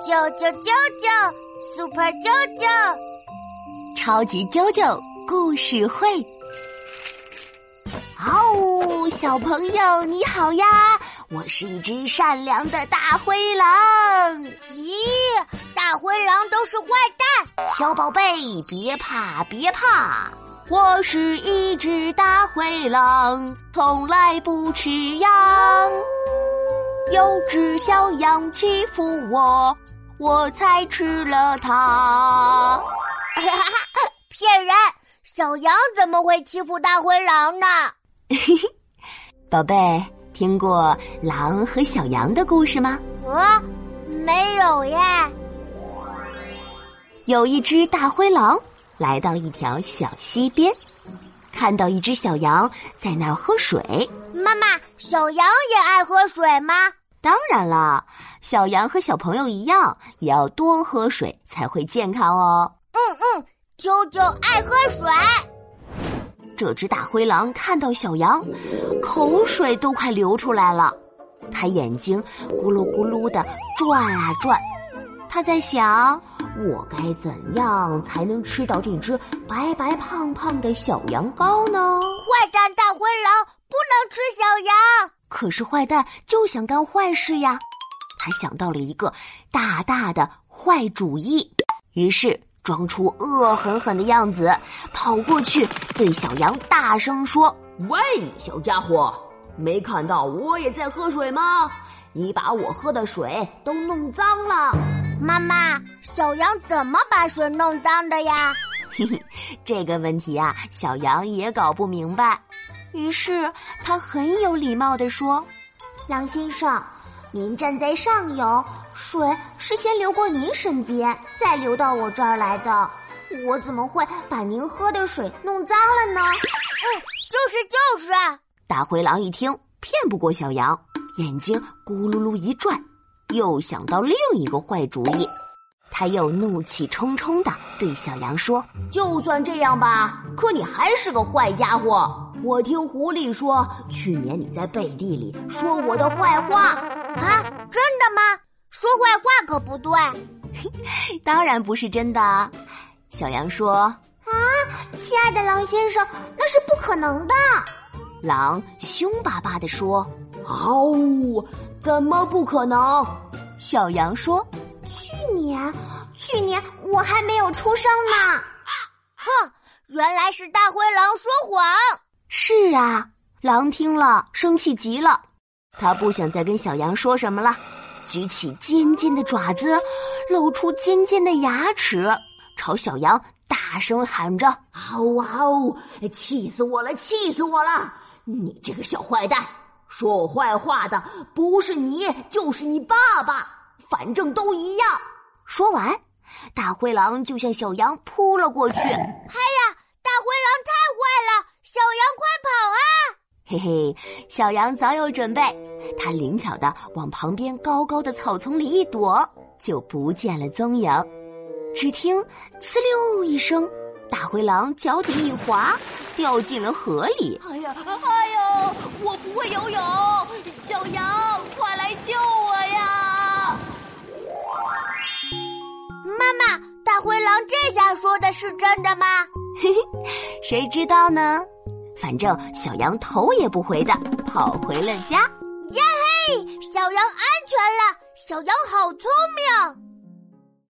啾啾啾啾，Super 啾啾，超级啾啾故事会。哦，小朋友你好呀！我是一只善良的大灰狼。咦，大灰狼都是坏蛋！小宝贝，别怕别怕，我是一只大灰狼，从来不吃羊。有只小羊欺负我，我才吃了它。骗人！小羊怎么会欺负大灰狼呢？宝贝，听过狼和小羊的故事吗？啊，没有耶。有一只大灰狼来到一条小溪边，看到一只小羊在那儿喝水。妈妈，小羊也爱喝水吗？当然啦，小羊和小朋友一样，也要多喝水才会健康哦。嗯嗯，啾啾爱喝水。这只大灰狼看到小羊，口水都快流出来了，它眼睛咕噜咕噜的转啊转。它在想，我该怎样才能吃到这只白白胖胖的小羊羔呢？坏蛋大灰狼不能吃小羊。可是坏蛋就想干坏事呀，他想到了一个大大的坏主意，于是装出恶狠狠的样子，跑过去对小羊大声说：“喂，小家伙，没看到我也在喝水吗？你把我喝的水都弄脏了。”妈妈，小羊怎么把水弄脏的呀？嘿嘿，这个问题呀，小羊也搞不明白。于是他很有礼貌地说：“狼先生，您站在上游，水是先流过您身边，再流到我这儿来的。我怎么会把您喝的水弄脏了呢？”嗯，就是就是。大灰狼一听骗不过小羊，眼睛咕噜噜一转，又想到另一个坏主意。他又怒气冲冲的对小羊说：“就算这样吧，可你还是个坏家伙。我听狐狸说，去年你在背地里说我的坏话啊？真的吗？说坏话可不对。当然不是真的。”小羊说：“啊，亲爱的狼先生，那是不可能的。”狼凶巴巴的说：“嗷呜，怎么不可能？”小羊说。去年，去年我还没有出生呢。哼，原来是大灰狼说谎。是啊，狼听了生气极了，他不想再跟小羊说什么了，举起尖尖的爪子，露出尖尖的牙齿，朝小羊大声喊着：“嗷呜嗷呜！气死我了，气死我了！你这个小坏蛋，说我坏话的不是你，就是你爸爸。”反正都一样。说完，大灰狼就向小羊扑了过去。哎 呀，大灰狼太坏了！小羊快跑啊！嘿嘿，小羊早有准备，它灵巧的往旁边高高的草丛里一躲，就不见了踪影。只听“呲溜”一声，大灰狼脚底一滑，掉进了河里。哎呀，哎呦，我不会游泳，小羊，快来救我呀！妈妈，大灰狼这下说的是真的吗？嘿嘿，谁知道呢？反正小羊头也不回的跑回了家。呀嘿，小羊安全了，小羊好聪明。